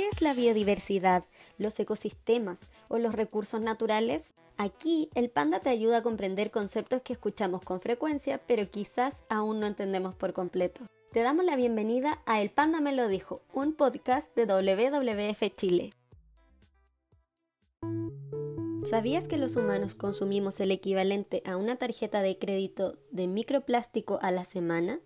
¿Qué es la biodiversidad, los ecosistemas o los recursos naturales? Aquí el panda te ayuda a comprender conceptos que escuchamos con frecuencia, pero quizás aún no entendemos por completo. Te damos la bienvenida a El Panda Me Lo Dijo, un podcast de WWF Chile. ¿Sabías que los humanos consumimos el equivalente a una tarjeta de crédito de microplástico a la semana?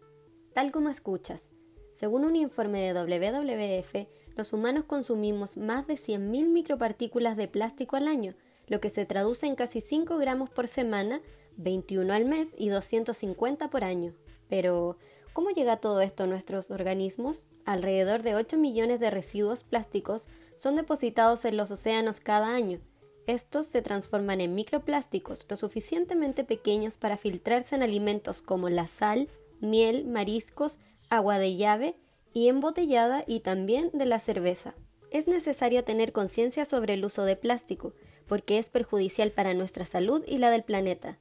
Tal como escuchas, según un informe de WWF, los humanos consumimos más de 100.000 micropartículas de plástico al año, lo que se traduce en casi 5 gramos por semana, 21 al mes y 250 por año. Pero, ¿cómo llega todo esto a nuestros organismos? Alrededor de 8 millones de residuos plásticos son depositados en los océanos cada año. Estos se transforman en microplásticos lo suficientemente pequeños para filtrarse en alimentos como la sal, miel, mariscos, agua de llave y embotellada y también de la cerveza. Es necesario tener conciencia sobre el uso de plástico, porque es perjudicial para nuestra salud y la del planeta.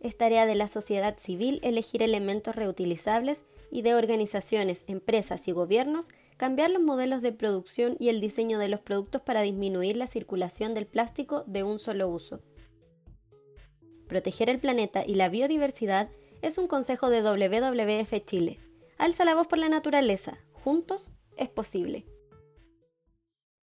Es tarea de la sociedad civil elegir elementos reutilizables y de organizaciones, empresas y gobiernos cambiar los modelos de producción y el diseño de los productos para disminuir la circulación del plástico de un solo uso. Proteger el planeta y la biodiversidad es un consejo de WWF Chile. Alza la voz por la naturaleza. Juntos es posible.